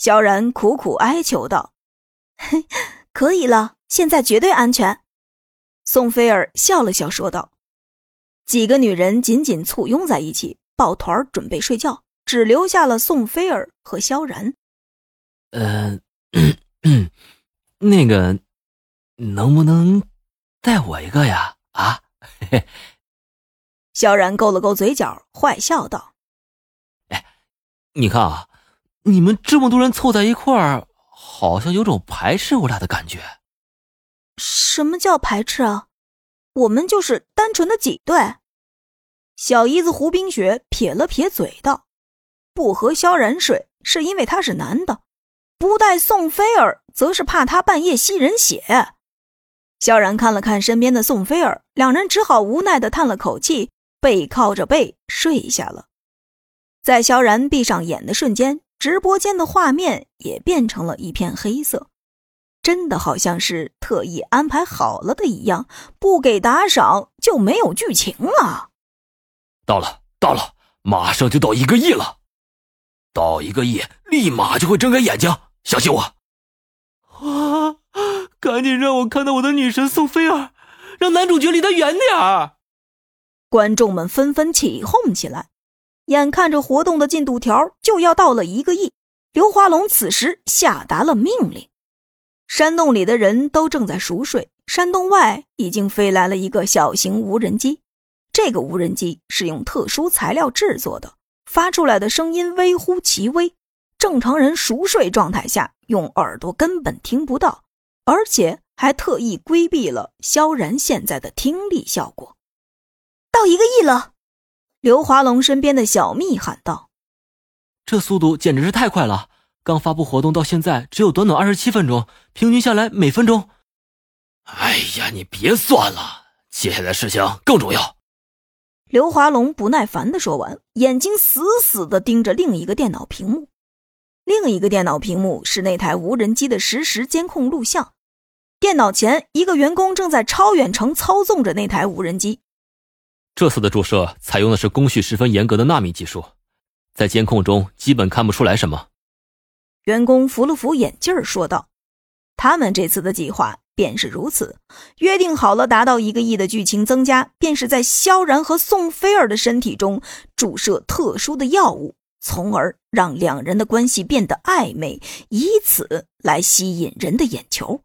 萧然苦苦哀求道：“嘿，可以了，现在绝对安全。”宋菲儿笑了笑说道。几个女人紧紧簇拥在一起，抱团准备睡觉，只留下了宋菲儿和萧然。呃，那个，能不能带我一个呀？啊？萧然勾了勾嘴角，坏笑道：“哎，你看啊，你们这么多人凑在一块儿，好像有种排斥我俩的感觉。什么叫排斥啊？我们就是单纯的挤兑。”小姨子胡冰雪撇了撇嘴道：“不和萧然睡，是因为他是男的；不带宋菲儿，则是怕他半夜吸人血。”萧然看了看身边的宋菲儿，两人只好无奈的叹了口气。背靠着背睡下了，在萧然闭上眼的瞬间，直播间的画面也变成了一片黑色，真的好像是特意安排好了的一样，不给打赏就没有剧情了。到了，到了，马上就到一个亿了，到一个亿，立马就会睁开眼睛，相信我。啊！赶紧让我看到我的女神宋菲儿，让男主角离她远点儿。观众们纷纷起哄起来，眼看着活动的进度条就要到了一个亿，刘华龙此时下达了命令。山洞里的人都正在熟睡，山洞外已经飞来了一个小型无人机。这个无人机是用特殊材料制作的，发出来的声音微乎其微，正常人熟睡状态下用耳朵根本听不到，而且还特意规避了萧然现在的听力效果。到一个亿了，刘华龙身边的小蜜喊道：“这速度简直是太快了！刚发布活动到现在只有短短二十七分钟，平均下来每分钟……哎呀，你别算了，接下来的事情更重要。”刘华龙不耐烦的说完，眼睛死死的盯着另一个电脑屏幕。另一个电脑屏幕是那台无人机的实时监控录像。电脑前，一个员工正在超远程操纵着那台无人机。这次的注射采用的是工序十分严格的纳米技术，在监控中基本看不出来什么。员工扶了扶眼镜说道：“他们这次的计划便是如此，约定好了达到一个亿的剧情增加，便是在萧然和宋菲儿的身体中注射特殊的药物，从而让两人的关系变得暧昧，以此来吸引人的眼球。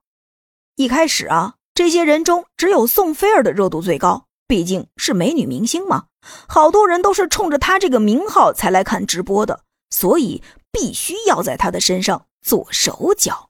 一开始啊，这些人中只有宋菲儿的热度最高。”毕竟是美女明星嘛，好多人都是冲着她这个名号才来看直播的，所以必须要在她的身上做手脚。